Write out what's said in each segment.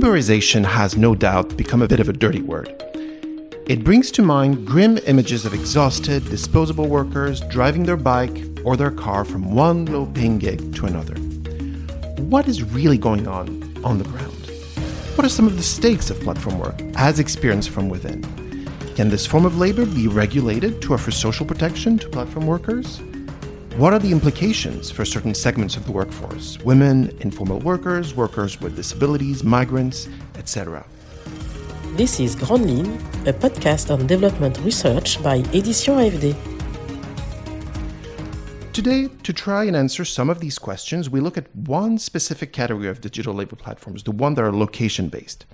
Uberization has no doubt become a bit of a dirty word. It brings to mind grim images of exhausted, disposable workers driving their bike or their car from one low paying gig to another. What is really going on on the ground? What are some of the stakes of platform work as experienced from within? Can this form of labor be regulated to offer social protection to platform workers? What are the implications for certain segments of the workforce women, informal workers, workers with disabilities, migrants, etc.? This is Grande Ligne, a podcast on development research by Edition AFD. Today, to try and answer some of these questions, we look at one specific category of digital labor platforms, the one that are location based.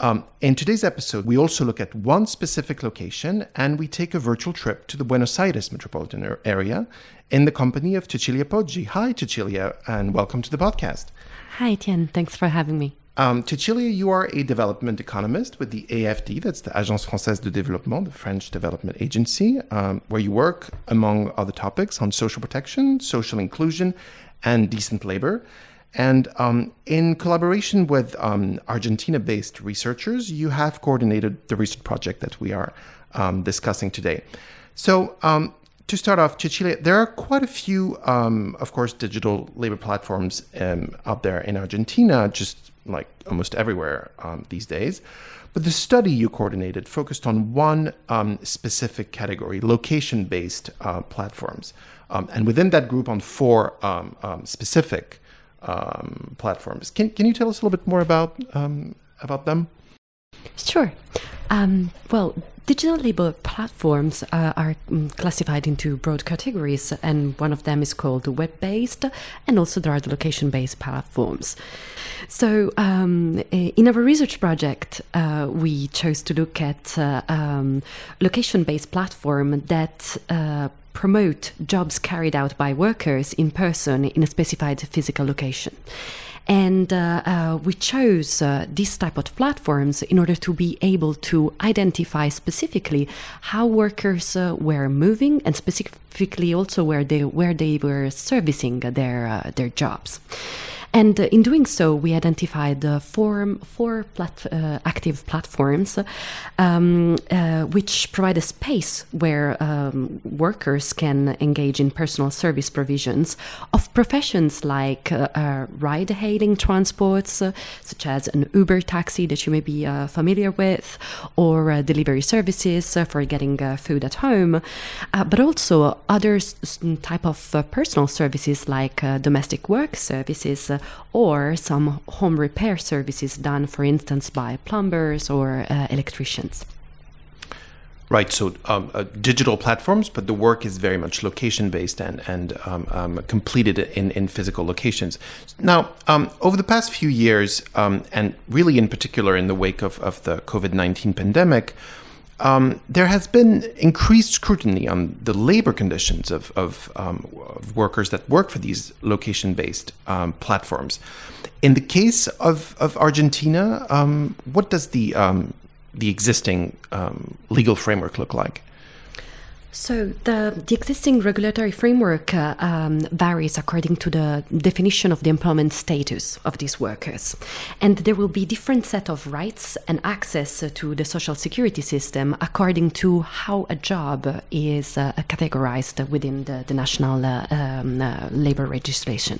Um, in today's episode, we also look at one specific location and we take a virtual trip to the Buenos Aires metropolitan area in the company of Cecilia Poggi. Hi, Cecilia, and welcome to the podcast. Hi, Etienne. Thanks for having me. Um, Cecilia, you are a development economist with the AFD, that's the Agence Française de Développement, the French development agency, um, where you work, among other topics, on social protection, social inclusion, and decent labor. And um, in collaboration with um, Argentina based researchers, you have coordinated the research project that we are um, discussing today. So, um, to start off, Cecilia, there are quite a few, um, of course, digital labor platforms um, out there in Argentina, just like almost everywhere these days. But the study you coordinated focused on one specific category, location based uh, platforms. and within that group, on four specific um, platforms. Can can you tell us a little bit more about um, about them? Sure. Um, well, digital labor platforms uh, are mm, classified into broad categories, and one of them is called web based, and also there are the location based platforms. So, um, in our research project, uh, we chose to look at uh, um, location based platform that uh, promote jobs carried out by workers in person in a specified physical location. And uh, uh, we chose uh, this type of platforms in order to be able to identify specifically how workers uh, were moving and specifically also where they where they were servicing their uh, their jobs. And uh, in doing so, we identified uh, four, four plat- uh, active platforms um, uh, which provide a space where um, workers can engage in personal service provisions of professions like uh, ride hailing transports, such as an Uber taxi that you may be familiar with, or delivery services for getting food at home, but also other type of personal services like domestic work services or some home repair services done, for instance, by plumbers or uh, electricians. Right, so um, uh, digital platforms, but the work is very much location based and, and um, um, completed in, in physical locations. Now, um, over the past few years, um, and really in particular in the wake of, of the COVID 19 pandemic, um, there has been increased scrutiny on the labor conditions of, of, um, of workers that work for these location based um, platforms. In the case of, of Argentina, um, what does the, um, the existing um, legal framework look like? So the, the existing regulatory framework uh, um, varies according to the definition of the employment status of these workers, and there will be different set of rights and access to the social security system according to how a job is uh, categorized within the, the national uh, um, uh, labor legislation.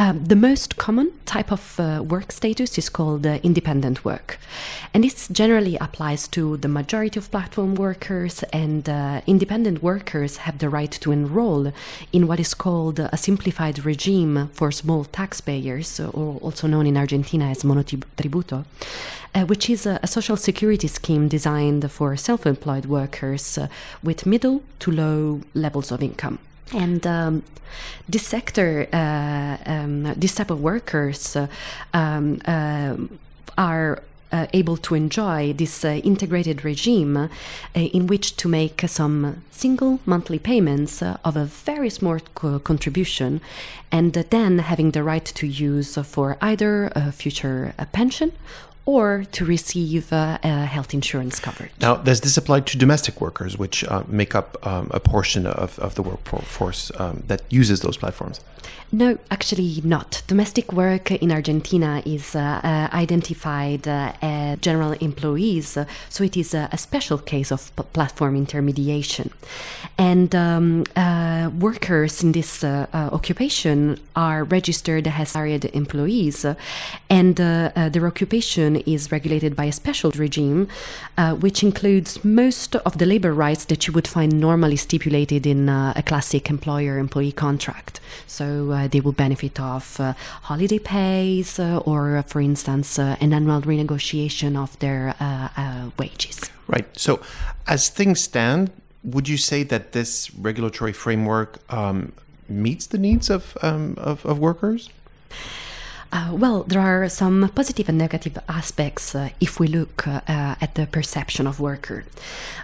Um, the most common type of uh, work status is called uh, independent work. And this generally applies to the majority of platform workers, and uh, independent workers have the right to enroll in what is called a simplified regime for small taxpayers, or also known in Argentina as monotributo. Uh, which is a, a, social security scheme designed for self employed workers with middle to low levels of income. And um, this sector, uh, um, this type of workers uh, um, uh, are uh, able to enjoy this uh, integrated regime uh, in which to make some single monthly payments of a very small co- contribution and then having the right to use for either a future pension or to receive uh, health insurance coverage. Now, does this apply to domestic workers, which uh, make up um, a portion of, of the workforce um, that uses those platforms? No, actually not. Domestic work in Argentina is uh, uh, identified uh, as general employees, uh, so it is a special case of platform intermediation. And um, uh, workers in this uh, occupation are registered as hired employees, and their occupation is regulated by a special regime, which includes most of the labor rights that you would find normally stipulated in a classic employer employee contract. So uh, they will benefit of uh, holiday pays uh, or, for instance, an annual renegotiation of their wages. Right. So, as things stand, would you say that this regulatory framework um, meets the needs of, um, of, of workers? Uh, well, there are some positive and negative aspects uh, if we look uh, at the perception of worker.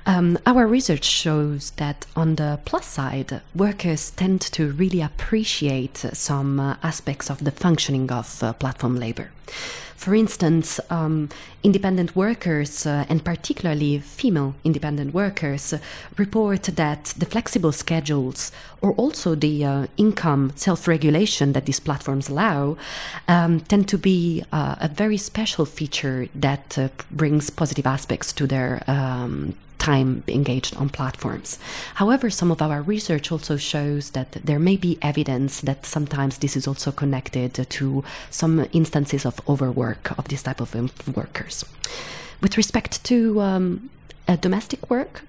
Um, our research shows that on the plus side, workers tend to really appreciate some uh, aspects of the functioning of uh, platform labor. For instance, um, independent workers, uh, and particularly female independent workers, uh, report that the flexible schedules or also the uh, income self regulation that these platforms allow um, tend to be uh, a very special feature that uh, brings positive aspects to their um, time engaged on platforms. However, some of our research also shows that there may be evidence that sometimes this is also connected to some instances of overwork of this type of workers. With respect to um, domestic work,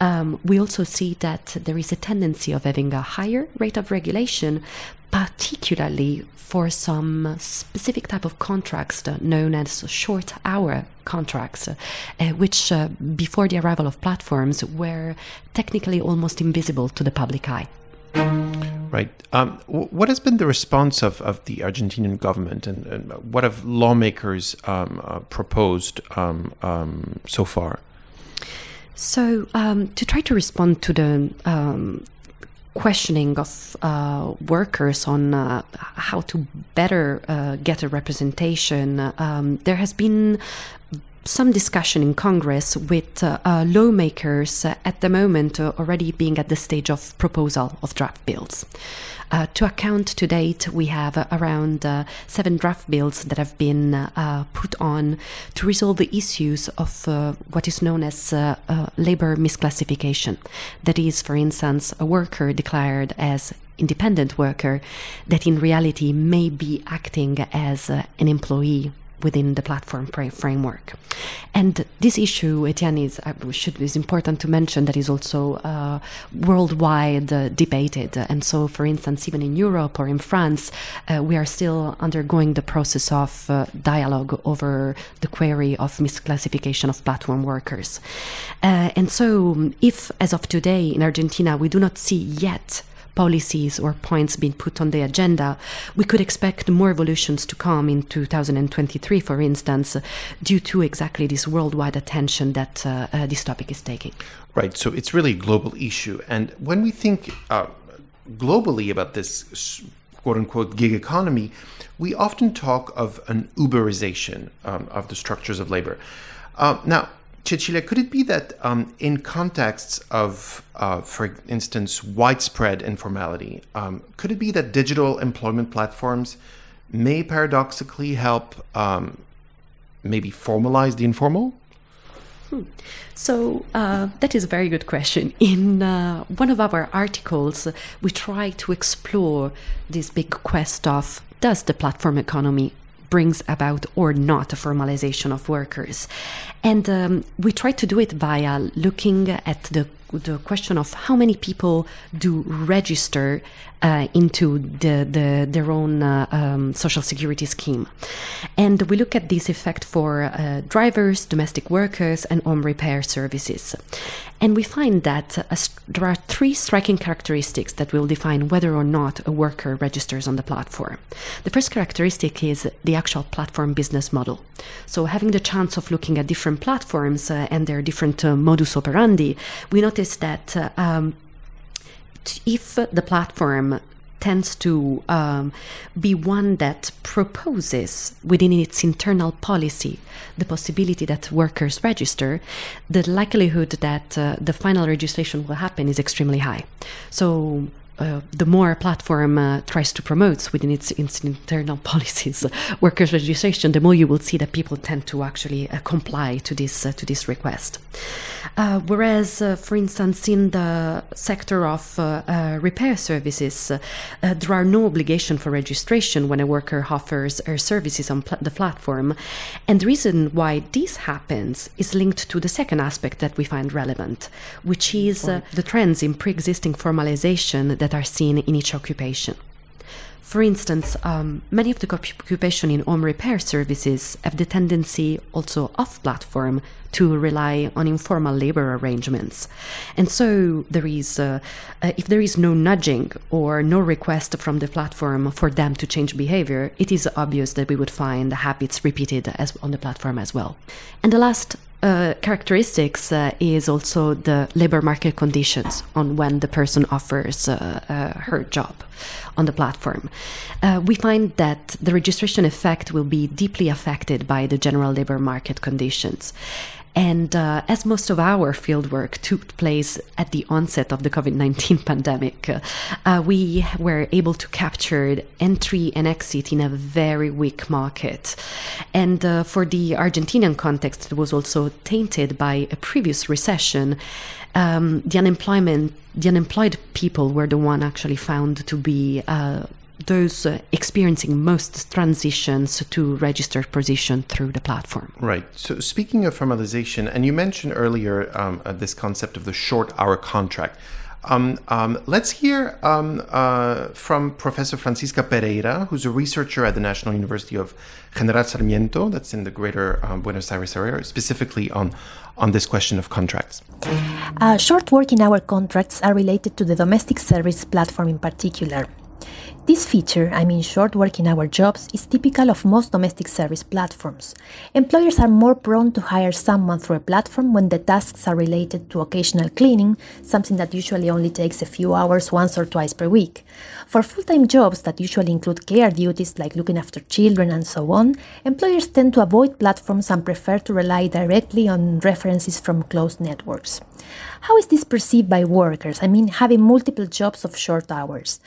um, we also see that there is a tendency of having a higher rate of regulation, particularly for some specific type of contracts known as short hour contracts, uh, which uh, before the arrival of platforms were technically almost invisible to the public eye. Right. Um, what has been the response of, of the Argentinian government and, and what have lawmakers um, uh, proposed um, um so far? So, um, to try to respond to the um, questioning of uh, workers on uh, how to better uh, get a representation, um, there has been some discussion in Congress with uh, uh, lawmakers uh, at the moment already being at the stage of proposal of draft bills. Uh, to account to date, we have uh, around uh, seven draft bills that have been uh, put on to resolve the issues of uh, what is known as labor misclassification. That is, for instance, a worker declared as independent worker that in reality may be acting as an employee within the platform framework. And this issue, Etienne, is, uh, should, is important to mention that is also uh, worldwide uh, debated. And so, for instance, even in Europe or in France, uh, we are still undergoing the process of uh, dialogue over the query of misclassification of platform workers. Uh, and so, if as of today in Argentina we do not see yet policies or points being put on the agenda, we could expect more evolutions to come in 2023, for instance, due to exactly this worldwide attention that uh, uh, this topic is taking. Right. So it's really a global issue. And when we think uh, globally about this quote unquote gig economy, we often talk of an Uberization um, of the structures of labor. Uh, now, Cecilia, could it be that um, in contexts of, uh, for instance, widespread informality, um, could it be that digital employment platforms may paradoxically help um, maybe formalize the informal? Hmm. So uh, that is a very good question. In uh, one of our articles, we try to explore this big quest of does the platform economy brings about or not a formalization of workers. And um, we try to do it via looking at the the question of how many people do register uh, into the, the, their own uh, um, social security scheme. And we look at this effect for uh, drivers, domestic workers, and home repair services. And we find that uh, there are three striking characteristics that will define whether or not a worker registers on the platform. The first characteristic is the actual platform business model. So, having the chance of looking at different platforms uh, and their different uh, modus operandi, we notice that um, if the platform tends to um, be one that proposes within its internal policy the possibility that workers register, the likelihood that uh, the final registration will happen is extremely high. So uh, the more a platform uh, tries to promote within its, its internal policies workers registration, the more you will see that people tend to actually uh, comply to this uh, to this request. Uh, whereas, uh, for instance, in the sector of repair services, there are no obligation for registration when a worker offers her services on pl- the platform, and the reason why this happens is linked to the second aspect that we find relevant, which is the trends in pre-existing formalization that are seen in each occupation. For instance, um, many of the occupation in home repair services have the tendency also off platform to rely on informal labor arrangements. And so there is, uh, uh, if there is no nudging or no request from the platform for them to change behavior, it is obvious that we would find the habits repeated as on the platform as well. And the last uh, characteristics uh, is also the labor market conditions on when the person offers uh, uh her job on the platform. Uh, we find that the registration effect will be deeply affected by the general labor market conditions. And uh, as most of our fieldwork took place at the onset of the COVID 19 pandemic, uh, we were able to capture entry and exit in a very weak market. And uh, for the Argentinian context, it was also tainted by a previous recession. Um, the unemployment, the unemployed people were the one actually found to be uh, those uh, experiencing most transitions to registered position through the platform. Right. So, speaking of formalization, and you mentioned earlier um, uh, this concept of the short hour contract. Um, um, let's hear um, uh, from Professor Francisca Pereyra, who's a researcher at the National University of General Sarmiento, that's in the greater um, Buenos Aires area, specifically on, on this question of contracts. Uh, short working hour contracts are related to the domestic service platform in particular. This feature, I mean short working hour jobs, is typical of most domestic service platforms. Employers are more prone to hire someone through a platform when the tasks are related to occasional cleaning, something that usually only takes a few hours once or twice per week. For full time jobs that usually include care duties like looking after children and so on, employers tend to avoid platforms and prefer to rely directly on references from closed networks. How is this perceived by workers? I mean, having multiple jobs of short hours.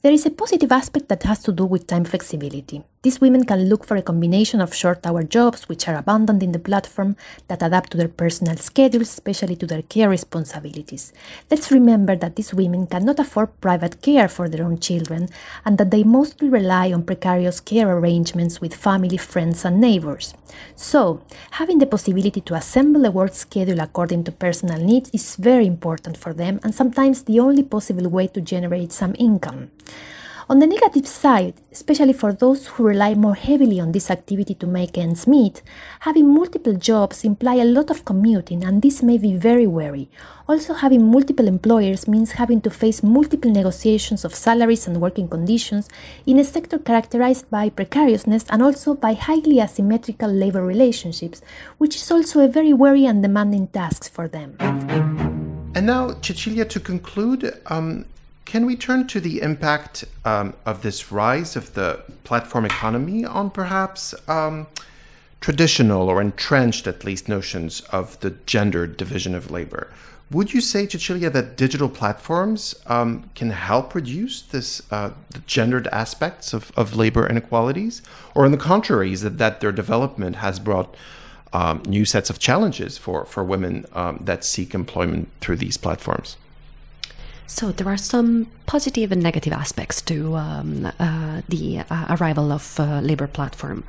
There is a positive aspect that has to do with time flexibility. These women can look for a combination of short hour jobs, which are abundant in the platform, that adapt to their personal schedules, especially to their care responsibilities. Let's remember that these women cannot afford private care for their own children, and that they mostly rely on precarious care arrangements with family, friends, and neighbors. So, having the possibility to assemble a work schedule according to personal needs is very important for them, and sometimes the only possible way to generate some income. On the negative side, especially for those who rely more heavily on this activity to make ends meet, having multiple jobs imply a lot of commuting and this may be very weary. Also having multiple employers means having to face multiple negotiations of salaries and working conditions in a sector characterized by precariousness and also by highly asymmetrical labor relationships, which is also a very weary and demanding task for them. And now, Cecilia, to conclude, um, can we turn to the impact um, of this rise of the platform economy on perhaps um, traditional or entrenched, at least, notions of the gendered division of labor? Would you say, Cecilia, that digital platforms um, can help reduce this uh, the gendered aspects of, of labor inequalities, or on the contrary, is that, that their development has brought um, new sets of challenges for for women um, that seek employment through these platforms? So there are some positive and negative aspects to um, uh, the uh, arrival of uh, labor platform.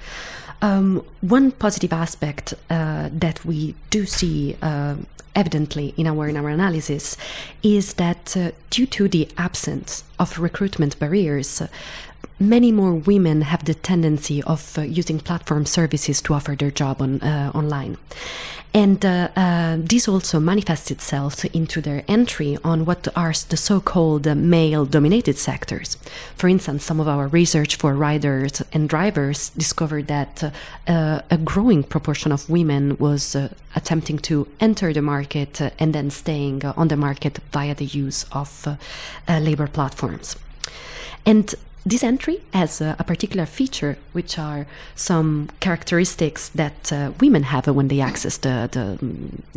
Um, one positive aspect uh, that we do see uh, evidently in our in our analysis is that uh, due to the absence of recruitment barriers, many more women have the tendency of uh, using platform services to offer their job on uh, online. And uh, uh this also manifests itself into their entry on what are the so-called male dominated sectors. For instance, some of our research for riders and drivers discovered that uh, a growing proportion of women was uh, attempting to enter the market and then staying on the market via the use of labor platforms. And this entry has a, a, particular feature, which are some characteristics that uh, women have when they access the the,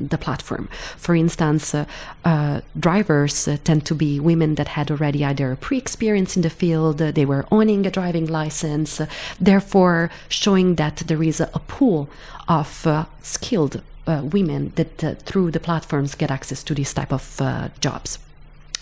the platform. For instance, uh, uh, drivers uh, tend to be women that had already either pre-experience in the field, they were owning a driving license, therefore showing that there is a, a pool of uh, skilled uh, women that through the platforms get access to these type of jobs.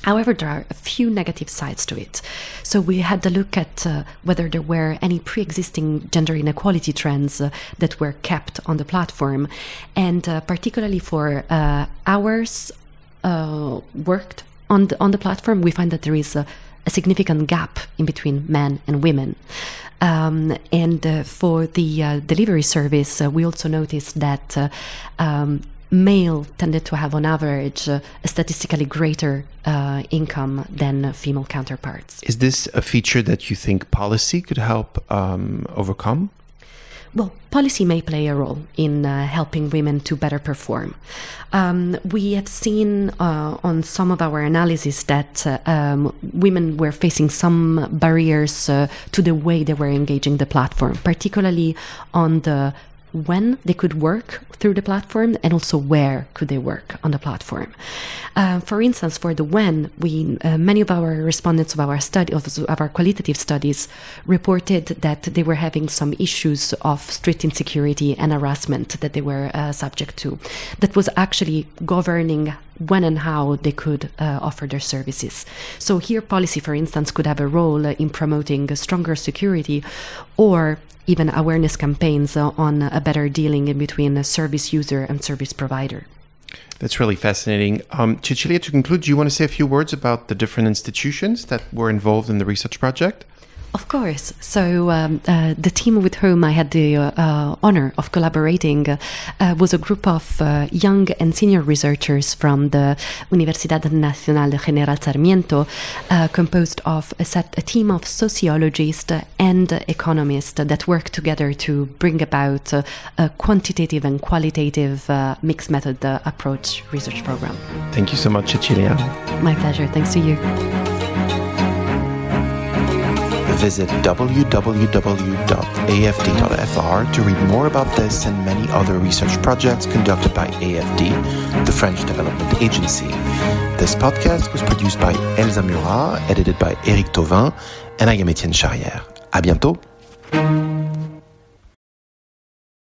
However, there are a few negative sides to it. So we had to look at uh, whether there were any pre-existing gender inequality trends uh, that were kept on the platform, and uh, particularly for uh, hours uh, worked on the on the platform, we find that there is a, a significant gap in between men and women. Um, and uh, for the delivery service, we also noticed that. Um, male tended to have on average a statistically greater uh, income than female counterparts. Is this a feature that you think policy could help um, overcome? Well, policy may play a role in uh, helping women to better perform. Um, we have seen uh, on some of our analysis that uh, um, women were facing some barriers uh, to the way they were engaging the platform, particularly on the when they could work through the platform and also where could they work on the platform. Uh, for instance, for the when, we uh, many of our respondents of our study of, of, our qualitative studies reported that they were having some issues of street insecurity and harassment that they were uh, subject to. That was actually governing when and how they could uh, offer their services. So here, policy, for instance, could have a role in promoting stronger security or even awareness campaigns on a better dealing in between a service user and service provider. That's really fascinating. Um, Cecilia, to conclude, do you want to say a few words about the different institutions that were involved in the research project? Of course. So um, uh, the team with whom I had the uh, honor of collaborating uh, was a group of uh, young and senior researchers from the Universidad Nacional de General Sarmiento, uh, composed of a, set, a team of sociologists and economists that work together to bring about uh, a quantitative and qualitative mixed method approach research program. Thank you so much, Cecilia. My pleasure. Thanks to you visit www.afd.fr to read more about this and many other research projects conducted by AFD, the French Development Agency. This podcast was produced by Elsa Murat, edited by Eric Tauvin, and I am Etienne Charrière. À bientôt!